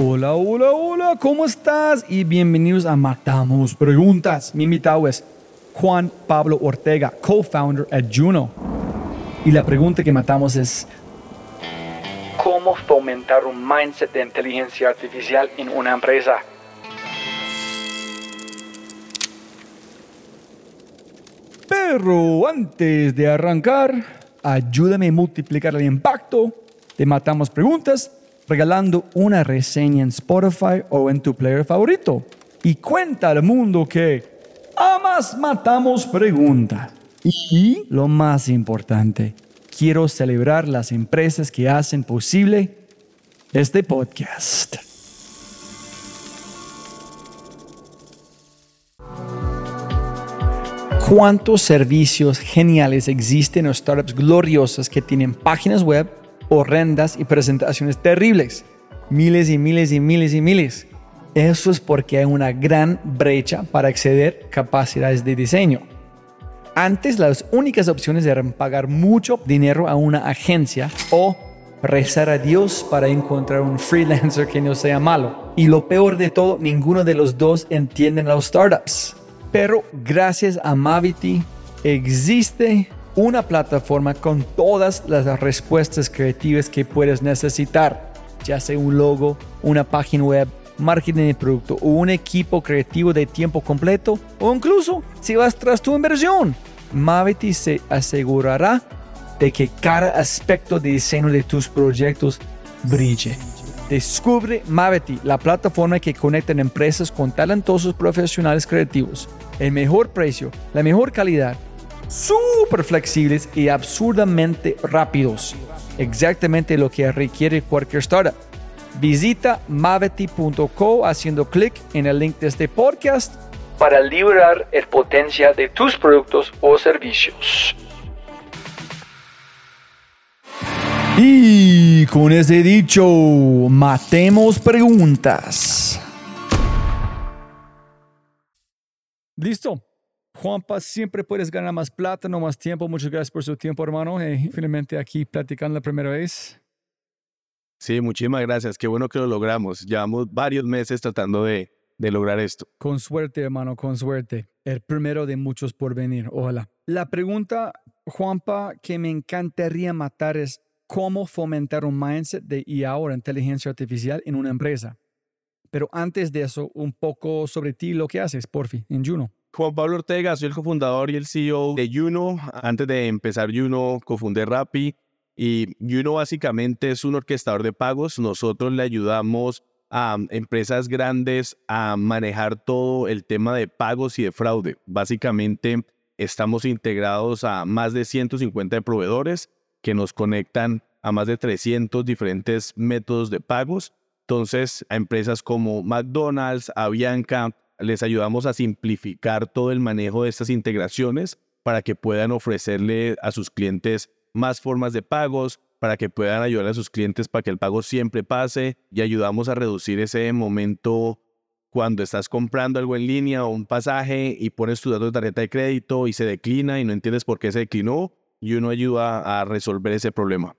Hola, hola, hola, ¿cómo estás? Y bienvenidos a Matamos Preguntas. Mi invitado es Juan Pablo Ortega, co-founder at Juno. Y la pregunta que matamos es, ¿cómo fomentar un mindset de inteligencia artificial en una empresa? Pero antes de arrancar, ayúdame a multiplicar el impacto de Matamos Preguntas regalando una reseña en Spotify o en tu player favorito. Y cuenta al mundo que amas matamos pregunta. Y lo más importante, quiero celebrar las empresas que hacen posible este podcast. ¿Cuántos servicios geniales existen en startups gloriosas que tienen páginas web? Horrendas y presentaciones terribles. Miles y miles y miles y miles. Eso es porque hay una gran brecha para acceder capacidades de diseño. Antes las únicas opciones eran pagar mucho dinero a una agencia o rezar a Dios para encontrar un freelancer que no sea malo. Y lo peor de todo, ninguno de los dos entienden los startups. Pero gracias a Mavity existe una plataforma con todas las respuestas creativas que puedes necesitar, ya sea un logo, una página web, marketing de producto o un equipo creativo de tiempo completo o incluso si vas tras tu inversión. Mavity se asegurará de que cada aspecto de diseño de tus proyectos brille. Descubre Mavity, la plataforma que conecta empresas con talentosos profesionales creativos. El mejor precio, la mejor calidad súper flexibles y absurdamente rápidos. Exactamente lo que requiere cualquier startup. Visita mavety.co haciendo clic en el link de este podcast para liberar el potencial de tus productos o servicios. Y con ese dicho, matemos preguntas. Listo. Juanpa, siempre puedes ganar más plata, no más tiempo. Muchas gracias por su tiempo, hermano. Eh, finalmente aquí platicando la primera vez. Sí, muchísimas gracias. Qué bueno que lo logramos. Llevamos varios meses tratando de, de lograr esto. Con suerte, hermano, con suerte. El primero de muchos por venir. Ojalá. La pregunta, Juanpa, que me encantaría matar es cómo fomentar un mindset de IA o inteligencia artificial en una empresa. Pero antes de eso, un poco sobre ti, lo que haces, porfi, en Juno. Juan Pablo Ortega, soy el cofundador y el CEO de Juno. Antes de empezar Juno, cofundé Rappi. Y Juno básicamente es un orquestador de pagos. Nosotros le ayudamos a empresas grandes a manejar todo el tema de pagos y de fraude. Básicamente estamos integrados a más de 150 proveedores que nos conectan a más de 300 diferentes métodos de pagos. Entonces, a empresas como McDonald's, Avianca, les ayudamos a simplificar todo el manejo de estas integraciones para que puedan ofrecerle a sus clientes más formas de pagos, para que puedan ayudar a sus clientes para que el pago siempre pase y ayudamos a reducir ese momento cuando estás comprando algo en línea o un pasaje y pones tu dato de tarjeta de crédito y se declina y no entiendes por qué se declinó y uno ayuda a resolver ese problema.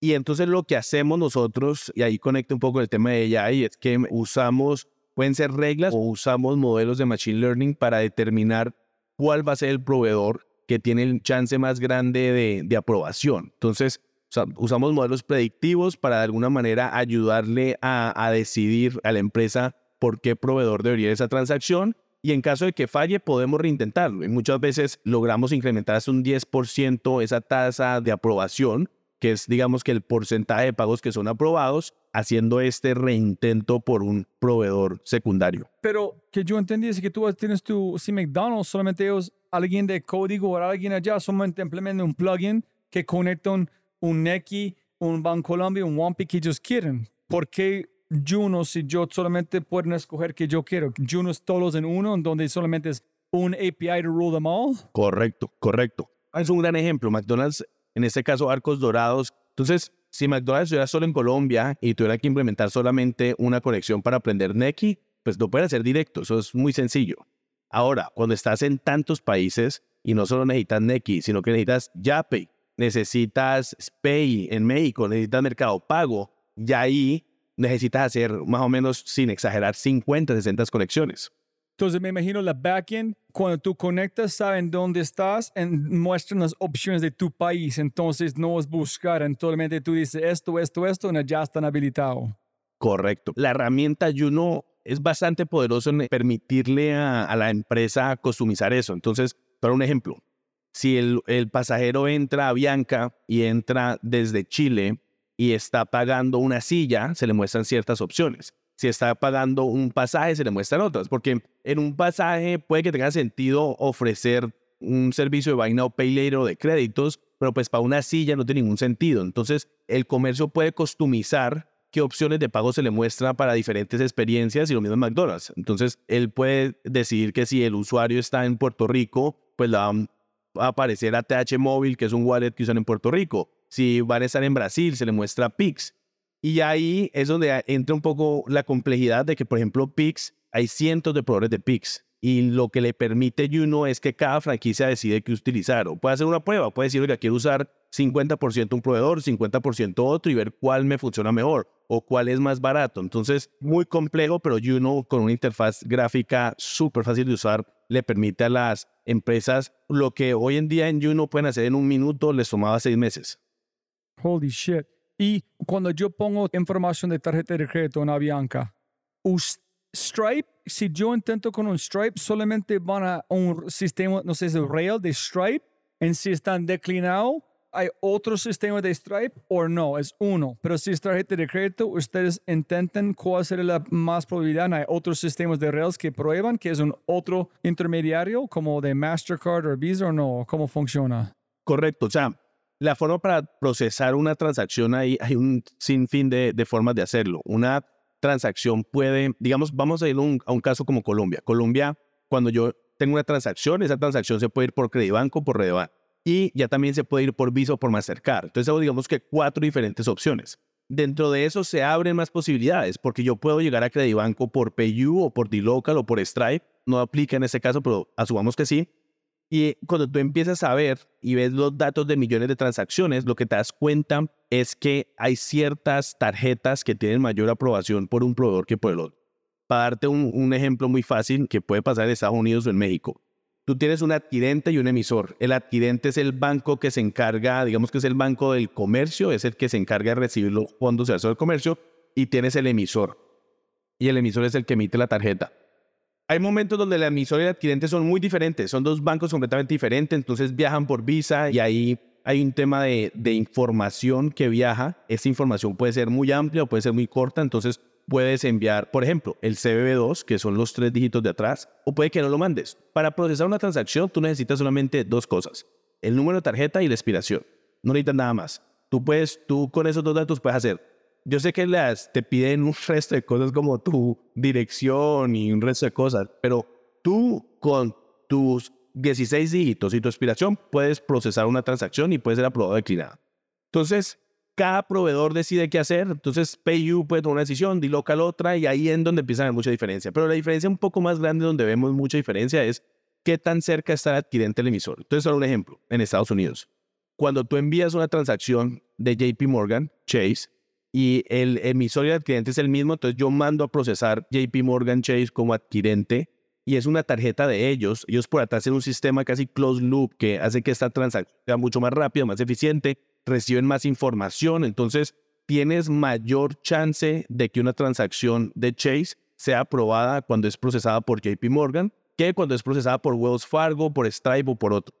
Y entonces lo que hacemos nosotros, y ahí conecta un poco el tema de AI, es que usamos Pueden ser reglas o usamos modelos de Machine Learning para determinar cuál va a ser el proveedor que tiene el chance más grande de, aprobación. Entonces, usamos modelos predictivos para de alguna manera ayudarle a, decidir a la empresa por qué proveedor debería esa transacción y en caso de que falle podemos reintentarlo. Y muchas veces logramos incrementar hasta un 10% esa tasa de aprobación, que es digamos que el porcentaje de pagos que son aprobados haciendo este reintento por un proveedor secundario. Pero que yo entendí es que tú tienes tu, si McDonald's, solamente ellos, alguien de código o alguien allá, solamente implementan un plugin que conectan un Neki, un Bancolombia, un Wampi que ellos quieren. ¿Por qué Juno si yo solamente puedo escoger que yo quiero? Juno es todos en uno, en donde solamente es un API to rule them all. Correcto, correcto. Es un gran ejemplo. McDonald's, en este caso, arcos dorados. Entonces, si McDonald's estuviera solo en Colombia y tuviera que implementar solamente una conexión para aprender Neki, pues no puede hacer directo. Eso es muy sencillo. Ahora, cuando estás en tantos países y no solo necesitas Neki, sino que necesitas Yapay, necesitas Pay en México, necesitas Mercado Pago, y ahí necesitas hacer más o menos, sin exagerar, 50, 60 conexiones. Entonces me imagino la backend, cuando tú conectas, saben dónde estás y muestran las opciones de tu país. Entonces no es buscar, solamente tú dices esto, esto, esto, y ya están habilitados. Correcto. La herramienta Juno es bastante poderoso en permitirle a, la empresa customizar eso. Entonces, para un ejemplo, si el pasajero entra a Bianca y entra desde Chile y está pagando una silla, se le muestran ciertas opciones. Si está pagando un pasaje, se le muestran otras, porque en un pasaje puede que tenga sentido ofrecer un servicio de buy now, pay later o de créditos, pero pues para una silla no tiene ningún sentido. Entonces, el comercio puede customizar qué opciones de pago se le muestra para diferentes experiencias y lo mismo en McDonald's. Entonces, él puede decidir que si el usuario está en Puerto Rico, pues la va a aparecer ATH Móvil, que es un wallet que usan en Puerto Rico. Si van a estar en Brasil, se le muestra Pix. Y ahí es donde entra un poco la complejidad de que, por ejemplo, Pix, hay cientos de proveedores de Pix. Y lo que le permite Juno es que cada franquicia decide qué utilizar. O puede hacer una prueba, puede decir, oiga, quiero usar 50% un proveedor, 50% otro y ver cuál me funciona mejor o cuál es más barato. Entonces, muy complejo, pero Juno con una interfaz gráfica súper fácil de usar le permite a las empresas lo que hoy en día en Juno pueden hacer en un minuto, les tomaba seis meses. Holy shit. Y cuando yo pongo información de tarjeta de crédito en Avianca, Stripe, si yo intento con un Stripe, solamente van a un sistema, no sé si es Rail de Stripe, en si están declinados, ¿hay otro sistema de Stripe o no? Es uno. Pero si es tarjeta de crédito, ustedes intenten cuál sería la más probabilidad. ¿Hay otros sistemas de Rails que prueban que es un otro intermediario como de Mastercard o Visa o no? ¿Cómo funciona? Correcto. O sea, la forma para procesar una transacción, ahí hay un sinfín de, de formas de hacerlo. Una transacción puede, digamos, vamos a ir a un, caso como Colombia. Colombia, cuando yo tengo una transacción, esa transacción se puede ir por Credibanco, por Redeban. Y ya también se puede ir por Visa o por Mastercard. Entonces, digamos que cuatro diferentes opciones. Dentro de eso se abren más posibilidades, porque yo puedo llegar a Credibanco por PayU o por D-Local o por Stripe. No aplica en este caso, pero asumamos que sí. Y cuando tú empiezas a ver y ves los datos de millones de transacciones, lo que te das cuenta es que hay ciertas tarjetas que tienen mayor aprobación por un proveedor que por el otro. Para darte un, ejemplo muy fácil que puede pasar en Estados Unidos o en México. Tú tienes un adquirente y un emisor. El adquirente es el banco que se encarga, digamos que es el banco del comercio, es el que se encarga de recibir los fondos de del comercio, y tienes el emisor. Y el emisor es el que emite la tarjeta. Hay momentos donde el emisor y el adquirente son muy diferentes, son dos bancos completamente diferentes, entonces viajan por visa y ahí hay un tema de, información que viaja. Esa información puede ser muy amplia o puede ser muy corta, entonces puedes enviar, por ejemplo, el CBB2, que son los tres dígitos de atrás, o puede que no lo mandes. Para procesar una transacción, tú necesitas solamente dos cosas, el número de tarjeta y la expiración. No necesitas nada más. Tú puedes, tú con esos dos datos puedes hacer yo sé que las te piden un resto de cosas como tu dirección y un resto de cosas, pero tú con tus 16 dígitos y tu expiración puedes procesar una transacción y puede ser aprobado o declinada. Entonces, cada proveedor decide qué hacer. Entonces, PayU puede tomar una decisión, local otra, y ahí es donde empieza a haber mucha diferencia. Pero la diferencia un poco más grande donde vemos mucha diferencia es qué tan cerca está el adquirente el emisor. Entonces, solo un ejemplo, en Estados Unidos. Cuando tú envías una transacción de JP Morgan, Chase, y el emisor y el adquirente es el mismo, entonces yo mando a procesar JP Morgan Chase como adquirente y es una tarjeta de ellos. Ellos por atrás en un sistema casi closed loop que hace que esta transacción sea mucho más rápida, más eficiente, reciben más información, entonces tienes mayor chance de que una transacción de Chase sea aprobada cuando es procesada por JP Morgan que cuando es procesada por Wells Fargo, por Stripe o por otro.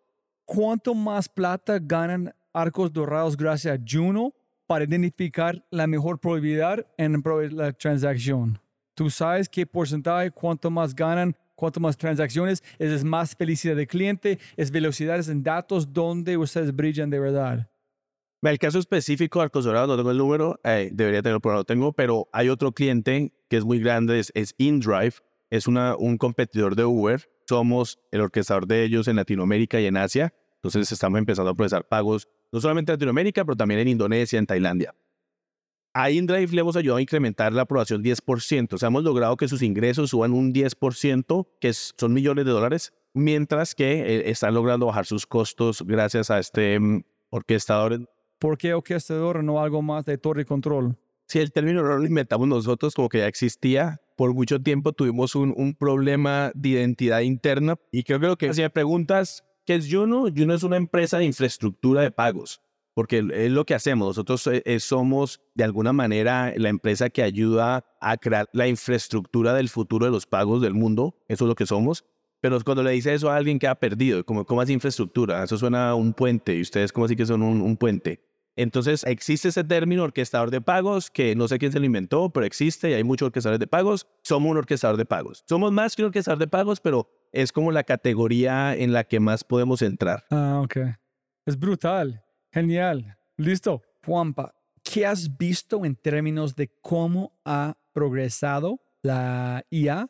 ¿Cuánto más plata ganan Arcos Dorados gracias a Juno para identificar la mejor probabilidad en la transacción. Tú sabes qué porcentaje, cuánto más ganan, cuánto más transacciones, es más felicidad del cliente, es velocidades en datos donde ustedes brillan de verdad. El caso específico de Arcosorado, no tengo el número, eh, debería tenerlo, pero no tengo, pero hay otro cliente que es muy grande, es, es InDrive, es una, un competidor de Uber. Somos el orquestador de ellos en Latinoamérica y en Asia. Entonces estamos empezando a procesar pagos, no solamente en Latinoamérica, pero también en Indonesia, en Tailandia. A InDrive le hemos ayudado a incrementar la aprobación 10%. O sea, hemos logrado que sus ingresos suban un 10%, que son millones de dólares, mientras que eh, están logrando bajar sus costos gracias a este mm, orquestador. ¿Por qué orquestador no algo más de torre control? Si el término no lo inventamos nosotros, como que ya existía, por mucho tiempo tuvimos un, un problema de identidad interna y creo que lo que si me preguntas, ¿qué es Juno? Juno es una empresa de infraestructura de pagos porque es lo que hacemos. Nosotros eh, eh, somos de alguna manera la empresa que ayuda a crear la infraestructura del futuro de los pagos del mundo. Eso es lo que somos. Pero cuando le dice eso a alguien que ha perdido, como, ¿cómo es infraestructura? Eso suena a un puente y ustedes como así que son un, un puente. Entonces existe ese término orquestador de pagos que no sé quién se lo inventó, pero existe y hay muchos orquestadores de pagos. Somos un orquestador de pagos. Somos más que un orquestador de pagos, pero es como la categoría en la que más podemos entrar. Ah, ok. Es brutal. Genial. Listo. Juanpa, ¿qué has visto en términos de cómo ha progresado la IA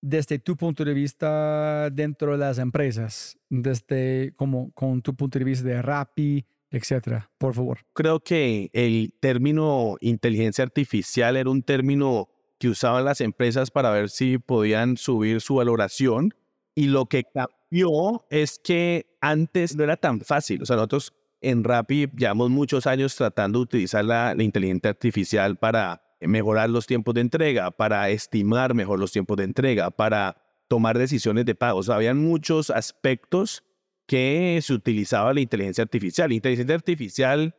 desde tu punto de vista dentro de las empresas? Desde como con tu punto de vista de Rappi, etcétera. Por favor. Creo que el término inteligencia artificial era un término que usaban las empresas para ver si podían subir su valoración. Y lo que cambió es que antes no era tan fácil. O sea, nosotros en Rappi llevamos muchos años tratando de utilizar la, inteligencia artificial para mejorar los tiempos de entrega, para estimar mejor los tiempos de entrega, para tomar decisiones de pago. O habían muchos aspectos que se utilizaba la inteligencia artificial. La inteligencia artificial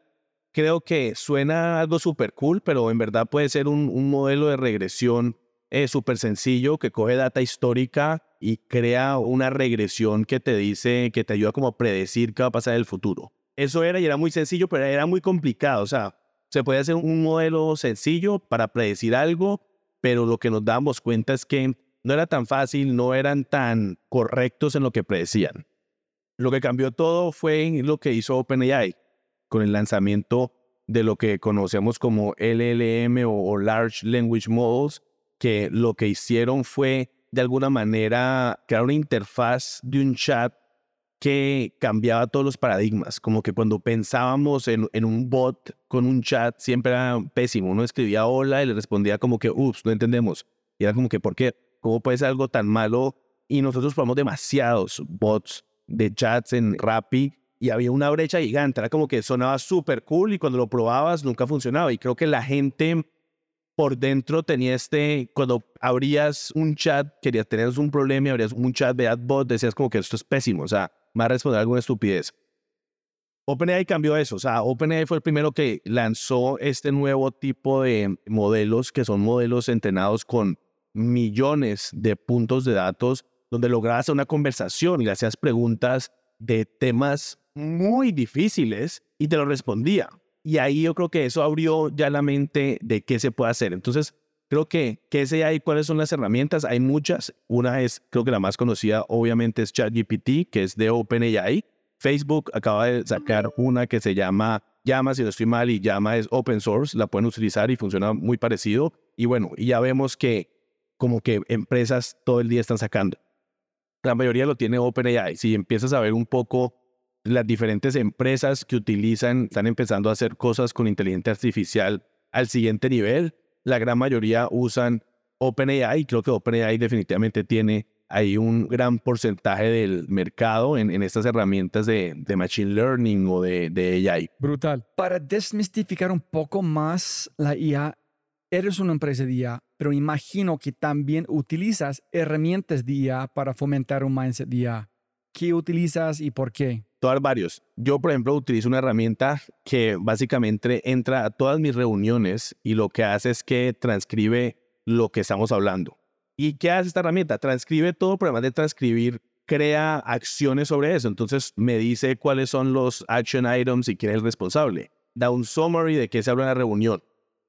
creo que suena algo súper cool, pero en verdad puede ser un, modelo de regresión eh, súper sencillo que coge data histórica y crea una regresión que te dice, que te ayuda como a predecir qué va a pasar en el futuro. Eso era y era muy sencillo, pero era muy complicado. O sea, se puede hacer un modelo sencillo para predecir algo, pero lo que nos damos cuenta es que no era tan fácil, no eran tan correctos en lo que predecían. Lo que cambió todo fue lo que hizo OpenAI con el lanzamiento de lo que conocemos como LLM o, Large Language Models, que lo que hicieron fue de alguna manera crear una interfaz de un chat que cambiaba todos los paradigmas, como que cuando pensábamos en, un bot con un chat siempre era pésimo, uno escribía hola y le respondía como que, ups, no entendemos. Y era como que, ¿por qué? ¿Cómo puede ser algo tan malo? Y nosotros probamos demasiados bots de chats en Rappi y había una brecha gigante, era como que sonaba súper cool y cuando lo probabas nunca funcionaba. Y creo que la gente por dentro tenía este, cuando abrías un chat, querías tener un problema y abrías un chat de bot, decías como que esto es pésimo, o sea, más responder alguna estupidez. OpenAI cambió eso, o sea, OpenAI fue el primero que lanzó este nuevo tipo de modelos, que son modelos entrenados con millones de puntos de datos, donde lograbas una conversación y le hacías preguntas de temas muy difíciles y te lo respondía. Y ahí yo creo que eso abrió ya la mente de qué se puede hacer. Entonces, creo que, ¿qué es AI? ¿Cuáles son las herramientas? Hay muchas. Una es, creo que la más conocida, obviamente, es ChatGPT, que es de OpenAI. Facebook acaba de sacar una que se llama Llama, si no estoy mal, y Llama es open source, la pueden utilizar y funciona muy parecido. Y bueno, y ya vemos que como que empresas todo el día están sacando. La mayoría lo tiene OpenAI. Si empiezas a ver un poco las diferentes empresas que utilizan, están empezando a hacer cosas con inteligencia artificial al siguiente nivel, la gran mayoría usan OpenAI. Creo que OpenAI definitivamente tiene ahí un gran porcentaje del mercado en, estas herramientas de, Machine Learning o de, de AI. Brutal. Para desmistificar un poco más la IA, eres una empresa de IA, pero imagino que también utilizas herramientas de IA para fomentar un mindset de IA. ¿Qué utilizas y por qué? Todas varios. Yo, por ejemplo, utilizo una herramienta que básicamente entra a todas mis reuniones y lo que hace es que transcribe lo que estamos hablando. ¿Y qué hace esta herramienta? Transcribe todo, pero además de transcribir, crea acciones sobre eso. Entonces me dice cuáles son los action items y quién es el responsable. Da un summary de qué se habla en la reunión.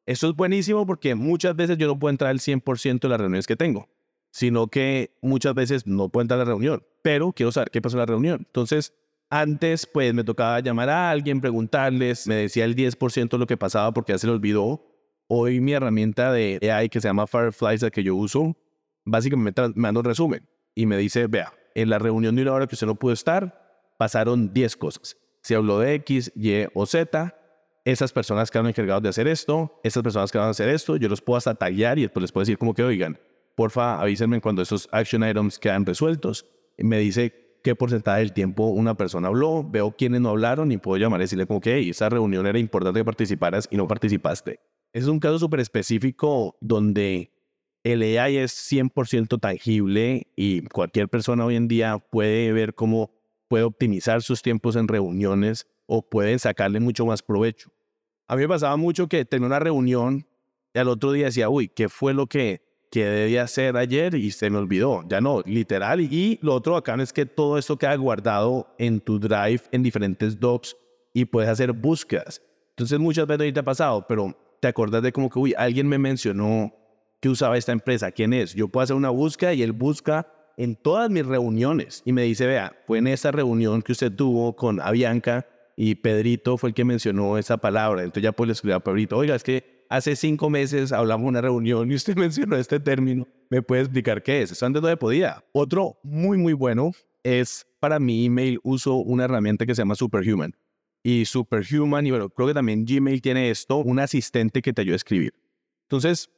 Esto es buenísimo porque muchas veces yo no puedo entrar al 100% de las reuniones que tengo sino que muchas veces no puedo entrar a la reunión, pero quiero saber qué pasó en la reunión. Entonces, antes, pues me tocaba llamar a alguien, preguntarles, me decía el 10% de lo que pasaba porque ya se lo olvidó. Hoy mi herramienta de AI que se llama Fireflies, la que yo uso, básicamente me manda un resumen y me dice, vea, en la reunión de una hora que usted no pudo estar, pasaron 10 cosas. Se habló de X, Y o Z, esas personas quedaron encargadas de hacer esto, esas personas que van a hacer esto, yo los puedo hasta tallar y después les puedo decir como que, oigan, porfa, avísenme cuando esos action items quedan resueltos. Me dice qué porcentaje del tiempo una persona habló, veo quiénes no hablaron y puedo llamar y decirle como que hey, esa reunión era importante que participaras y no participaste. Es un caso súper específico donde el AI es 100% tangible y cualquier persona hoy en día puede ver cómo puede optimizar sus tiempos en reuniones o puede sacarle mucho más provecho. A mí me pasaba mucho que tenía una reunión y al otro día decía, uy, ¿qué fue lo que que debía hacer ayer y se me olvidó. Ya no, literal. Y lo otro acá es que todo esto queda guardado en tu Drive en diferentes docs y puedes hacer búsquedas. Entonces muchas veces te ha pasado, pero te acordás de como que, uy, alguien me mencionó que usaba esta empresa, ¿quién es? Yo puedo hacer una búsqueda y él busca en todas mis reuniones y me dice, vea, fue en esa reunión que usted tuvo con Avianca y Pedrito fue el que mencionó esa palabra. Entonces ya puedo escribir a Pedrito, oiga, es que hace cinco meses hablamos una reunión y usted mencionó este término. ¿Me puede explicar qué es? Eso antes no podía. Otro muy, muy bueno es para mi email uso una herramienta que se llama Superhuman. Y Superhuman, y bueno, creo que también Gmail tiene esto, un asistente que te ayuda a escribir. Entonces,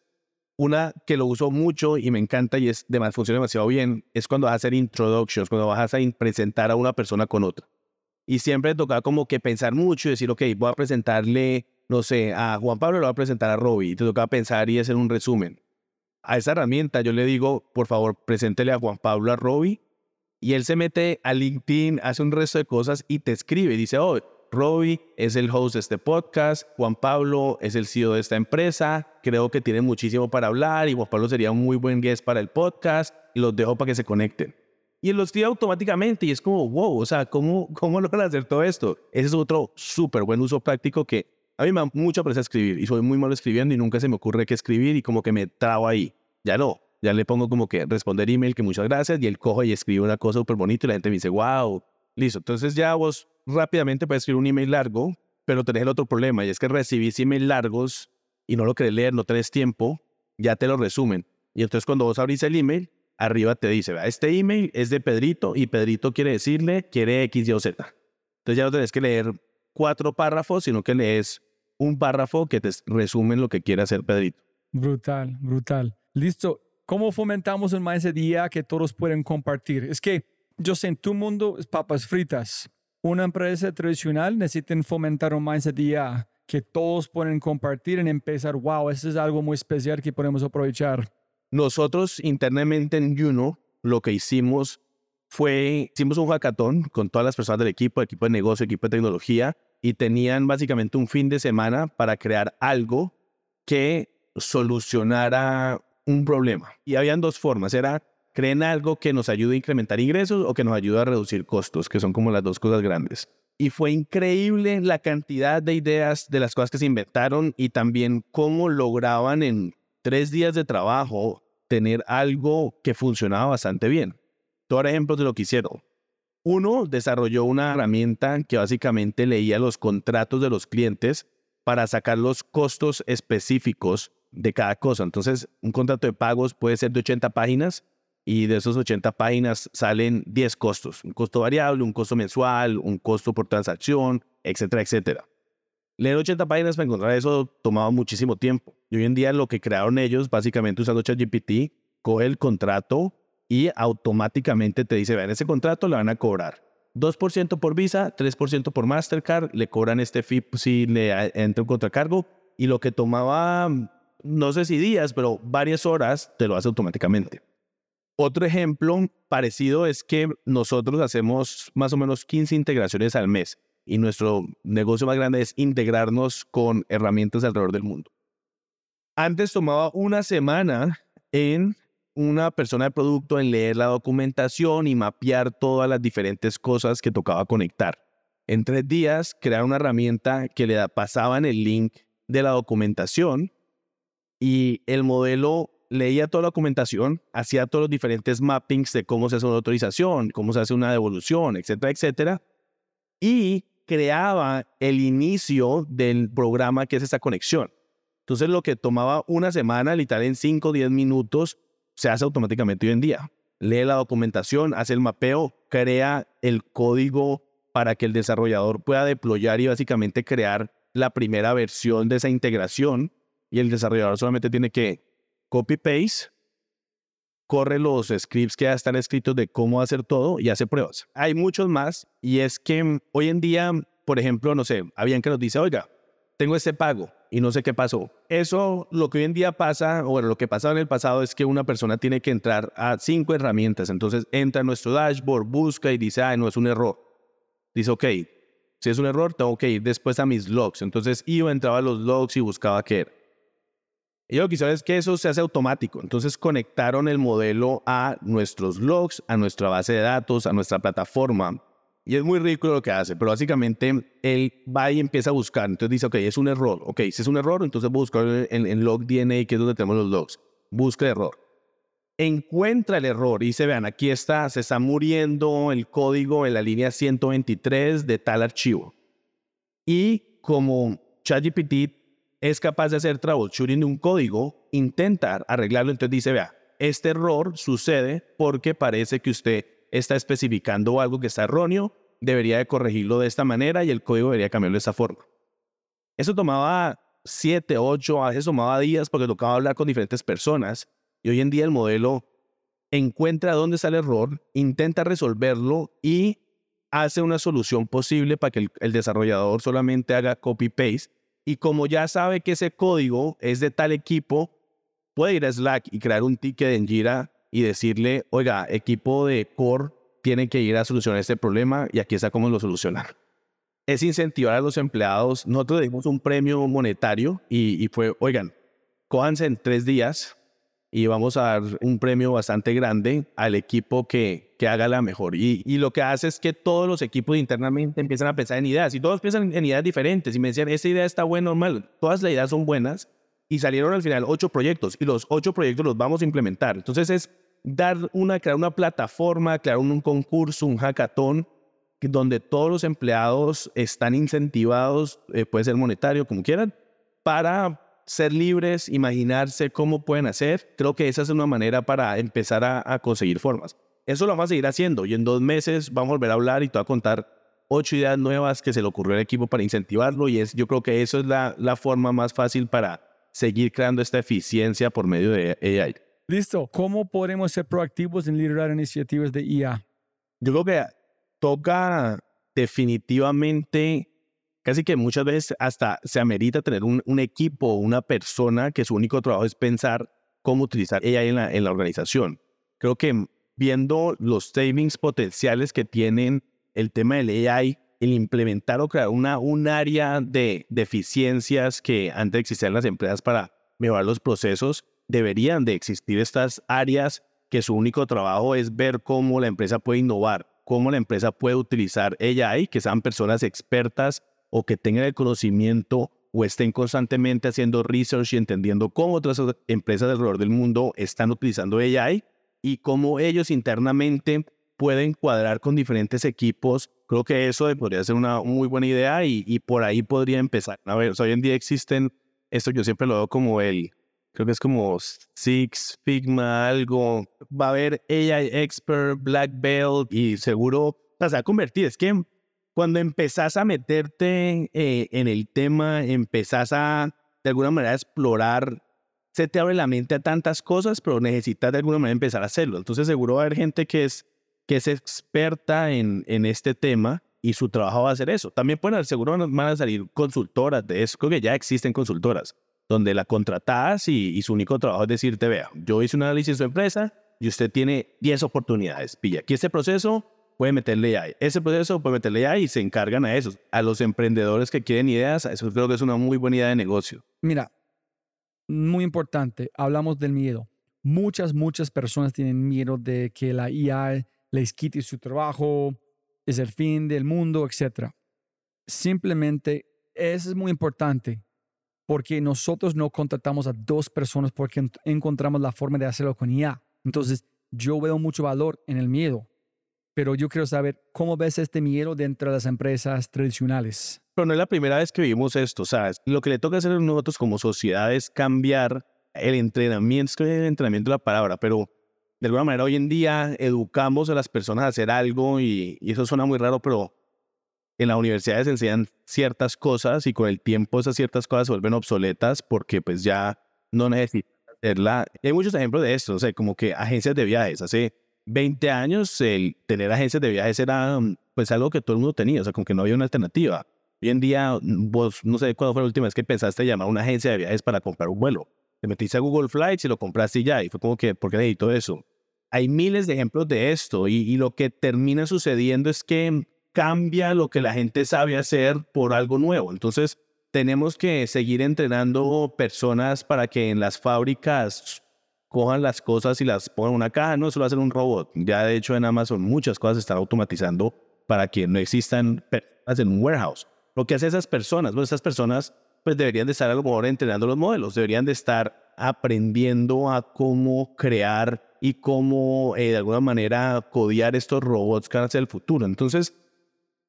una que lo uso mucho y me encanta y es demás, funciona demasiado bien, es cuando vas a hacer introductions, cuando vas a presentar a una persona con otra. Y siempre toca como que pensar mucho y decir, ok, voy a presentarle no sé, a Juan Pablo lo va a presentar a Robbie y te toca pensar y hacer un resumen. A esa herramienta yo le digo, por favor, preséntele a Juan Pablo a Robbie y él se mete a LinkedIn, hace un resto de cosas y te escribe y dice, oh, Robbie es el host de este podcast, Juan Pablo es el CEO de esta empresa, creo que tiene muchísimo para hablar y Juan Pablo sería un muy buen guest para el podcast y los dejo para que se conecten. Y los escribe automáticamente y es como, wow, o sea, ¿cómo, cómo logran hacer todo esto? Ese es otro súper buen uso práctico que a mí me da mucha presa escribir y soy muy malo escribiendo y nunca se me ocurre qué escribir y como que me trabo ahí. Ya no, ya le pongo como que responder email que muchas gracias y él cojo y escribe una cosa súper bonita y la gente me dice, wow, listo. Entonces ya vos rápidamente puedes escribir un email largo, pero tenés el otro problema y es que recibís email largos y no lo querés leer, no tenés tiempo, ya te lo resumen. Y entonces cuando vos abrís el email, arriba te dice, este email es de Pedrito y Pedrito quiere decirle, quiere X, Y o Z. Entonces ya no tenés que leer cuatro párrafos, sino que lees un párrafo que te resume lo que quiere hacer Pedrito. Brutal, brutal. Listo. ¿Cómo fomentamos el ese día que todos pueden compartir? Es que yo sé, en tu mundo es papas fritas. Una empresa tradicional necesita fomentar un ese día que todos pueden compartir y empezar, wow, eso es algo muy especial que podemos aprovechar. Nosotros internamente en Juno lo que hicimos fue, hicimos un hackathon con todas las personas del equipo, equipo de negocio, equipo de tecnología, y tenían básicamente un fin de semana para crear algo que solucionara un problema. Y habían dos formas, era creen algo que nos ayude a incrementar ingresos o que nos ayude a reducir costos, que son como las dos cosas grandes. Y fue increíble la cantidad de ideas de las cosas que se inventaron y también cómo lograban en tres días de trabajo tener algo que funcionaba bastante bien. Todo ejemplos de lo que hicieron. Uno desarrolló una herramienta que básicamente leía los contratos de los clientes para sacar los costos específicos de cada cosa. Entonces, un contrato de pagos puede ser de 80 páginas y de esos 80 páginas salen 10 costos. Un costo variable, un costo mensual, un costo por transacción, etcétera, etcétera. Leer 80 páginas para encontrar eso tomaba muchísimo tiempo. Y hoy en día lo que crearon ellos, básicamente usando ChatGPT, coge el contrato y automáticamente te dice, vean, ese contrato le van a cobrar 2% por Visa, 3% por Mastercard, le cobran este fee si le entra un contracargo y lo que tomaba, no sé si días, pero varias horas, te lo hace automáticamente. Otro ejemplo parecido es que nosotros hacemos más o menos 15 integraciones al mes y nuestro negocio más grande es integrarnos con herramientas alrededor del mundo. Antes tomaba una semana en una persona de producto en leer la documentación y mapear todas las diferentes cosas que tocaba conectar. En tres días, crear una herramienta que le pasaban el link de la documentación y el modelo leía toda la documentación, hacía todos los diferentes mappings de cómo se hace una autorización, cómo se hace una devolución, etcétera, etcétera, y creaba el inicio del programa que es esta conexión. Entonces lo que tomaba una semana, literal en 5 o 10 minutos, se hace automáticamente hoy en día. Lee la documentación, hace el mapeo, crea el código para que el desarrollador pueda deployar y básicamente crear la primera versión de esa integración y el desarrollador solamente tiene que copy-paste, corre los scripts que ya están escritos de cómo hacer todo y hace pruebas. Hay muchos más y es que hoy en día, por ejemplo, no sé, habían que nos dice, oiga, tengo este pago y no sé qué pasó. Eso, lo que hoy en día pasa, o bueno, lo que pasaba en el pasado es que una persona tiene que entrar a cinco herramientas. Entonces entra a nuestro dashboard, busca y dice, ah, no es un error. Dice, ok, si es un error, tengo que ir después a mis logs. Entonces iba, entraba a los logs y buscaba qué era. Yo lo que es que eso se hace automático. Entonces conectaron el modelo a nuestros logs, a nuestra base de datos, a nuestra plataforma. Y es muy rico lo que hace, pero básicamente él va y empieza a buscar. Entonces dice, ok, es un error. Ok, si es un error, entonces busca en, en log DNA, que es donde tenemos los logs. Busca el error. Encuentra el error y se vean, aquí está, se está muriendo el código en la línea 123 de tal archivo. Y como ChatGPT es capaz de hacer troubleshooting de un código, intentar arreglarlo. Entonces dice, vea, este error sucede porque parece que usted está especificando algo que está erróneo, debería de corregirlo de esta manera y el código debería cambiarlo de esa forma. Eso tomaba siete, ocho, a veces tomaba días porque tocaba hablar con diferentes personas y hoy en día el modelo encuentra dónde está el error, intenta resolverlo y hace una solución posible para que el, el desarrollador solamente haga copy-paste y como ya sabe que ese código es de tal equipo, puede ir a Slack y crear un ticket en Jira y decirle, oiga, equipo de core tiene que ir a solucionar este problema y aquí está cómo lo solucionar. Es incentivar a los empleados. Nosotros dimos un premio monetario y, y fue, oigan, cójanse en tres días y vamos a dar un premio bastante grande al equipo que, que haga la mejor. Y, y, lo que hace es que todos los equipos internamente empiezan a pensar en ideas y todos piensan en ideas diferentes y me decían, esta idea está buena, normal, todas las ideas son buenas y salieron al final ocho proyectos y los ocho proyectos los vamos a implementar. Entonces es dar una, crear una plataforma, crear un, un concurso, un hackathon donde todos los empleados están incentivados, eh, puede ser monetario, como quieran, para ser libres, imaginarse cómo pueden hacer. Creo que esa es una manera para empezar a, conseguir formas. Eso lo vamos a seguir haciendo y en dos meses vamos a volver a hablar y te voy a contar ocho ideas nuevas que se le ocurrió al equipo para incentivarlo y es, yo creo que eso es la, la forma más fácil para seguir creando esta eficiencia por medio de AI. Listo. ¿Cómo podemos ser proactivos en liderar iniciativas de IA? Yo creo que toca definitivamente casi que muchas veces hasta se amerita tener un, equipo o una persona que su único trabajo es pensar cómo utilizar AI en la, en la organización. Creo que viendo los savings potenciales que tienen el tema del AI, el implementar o crear una, un área de, deficiencias que antes existían en las empresas para mejorar los procesos, deberían de existir estas áreas que su único trabajo es ver cómo la empresa puede innovar, cómo la empresa puede utilizar AI, que sean personas expertas o que tengan el conocimiento o estén constantemente haciendo research y entendiendo cómo otras empresas alrededor del mundo están utilizando AI y cómo ellos internamente pueden cuadrar con diferentes equipos. Creo que eso podría ser una muy buena idea y, por ahí podría empezar. A ver, hoy en día existen, esto yo siempre lo veo como el, creo que es como Six Figma, algo. Va a haber AI Expert, Black Belt y seguro o sea, a convertir. Es que cuando empezás a meterte eh, en el tema, empezás a de alguna manera explorar, se te abre la mente a tantas cosas, pero necesitas de alguna manera empezar a hacerlo. Entonces seguro va a haber gente que es, que es experta en, en este tema y su trabajo va a ser eso. También pueden, seguro van a salir consultoras de eso, creo que ya existen consultoras, donde la contratás y, y su único trabajo es decirte, vea, yo hice un análisis de su empresa y usted tiene 10 oportunidades. Pilla, aquí este proceso puede meterle AI. Ese proceso puede meterle AI y se encargan a eso. A los emprendedores que quieren ideas, eso creo que es una muy buena idea de negocio. Mira, muy importante, hablamos del miedo. Muchas, muchas personas tienen miedo de que la IA les quite su trabajo, es el fin del mundo, etc. Simplemente, eso es muy importante porque nosotros no contratamos a dos personas porque encontramos la forma de hacerlo con IA. Entonces, yo veo mucho valor en el miedo pero yo quiero saber cómo ves este miedo dentro de las empresas tradicionales. Pero no es la primera vez que vivimos esto, ¿sabes? Lo que le toca hacer a nosotros como sociedad es cambiar el entrenamiento, es que el entrenamiento es la palabra, pero de alguna manera hoy en día educamos a las personas a hacer algo y, eso suena muy raro, pero en las universidades enseñan ciertas cosas y con el tiempo esas ciertas cosas se vuelven obsoletas porque pues ya no necesitan hacerla. hay muchos ejemplos de esto, o sea, como que agencias de viajes. Hace 20 años el tener agencias de viajes era pues algo que todo el mundo tenía, o sea, como que no había una alternativa. Hoy en día, vos no sé cuándo fue la última vez que pensaste llamar a una agencia de viajes para comprar un vuelo. Te metiste a Google Flights y lo compraste y ya, y fue como que, ¿por qué necesito eso? Hay miles de ejemplos de esto y, y lo que termina sucediendo es que cambia lo que la gente sabe hacer por algo nuevo. Entonces, tenemos que seguir entrenando personas para que en las fábricas cojan las cosas y las pongan en una caja, no solo hacer un robot. Ya de hecho en Amazon muchas cosas se están automatizando para que no existan personas en un warehouse. Lo que hacen esas personas, bueno, esas personas pues deberían de estar a lo mejor entrenando los modelos, deberían de estar aprendiendo a cómo crear y cómo eh, de alguna manera codiar estos robots que van a ser el futuro. Entonces,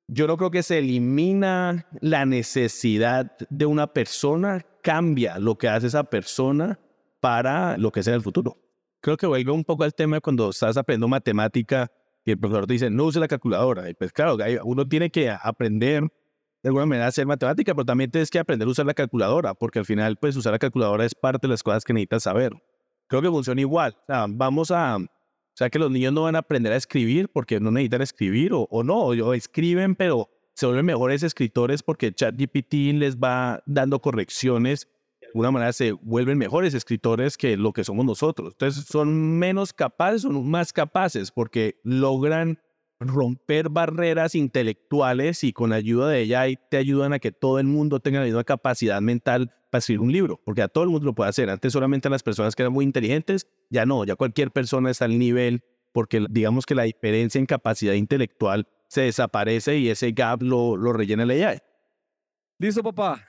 yo no creo que se elimina la necesidad de una persona, cambia lo que hace esa persona para lo que sea el futuro. Creo que vuelve un poco al tema cuando estás aprendiendo matemática y el profesor te dice, no use la calculadora. Y pues claro, uno tiene que aprender de alguna manera hacer matemática, pero también tienes que aprender a usar la calculadora, porque al final, pues usar la calculadora es parte de las cosas que necesitas saber. Creo que funciona igual. O sea, vamos a, o sea, que los niños no van a aprender a escribir porque no necesitan escribir o, o no, o escriben, pero se vuelven mejores escritores porque ChatGPT les va dando correcciones. Alguna manera se vuelven mejores escritores que lo que somos nosotros. Entonces son menos capaces, son más capaces porque logran romper barreras intelectuales y con ayuda de ella te ayudan a que todo el mundo tenga la misma capacidad mental para escribir un libro, porque a todo el mundo lo puede hacer. Antes solamente a las personas que eran muy inteligentes, ya no, ya cualquier persona está al nivel, porque digamos que la diferencia en capacidad intelectual se desaparece y ese gap lo, lo rellena la AI. Listo, papá.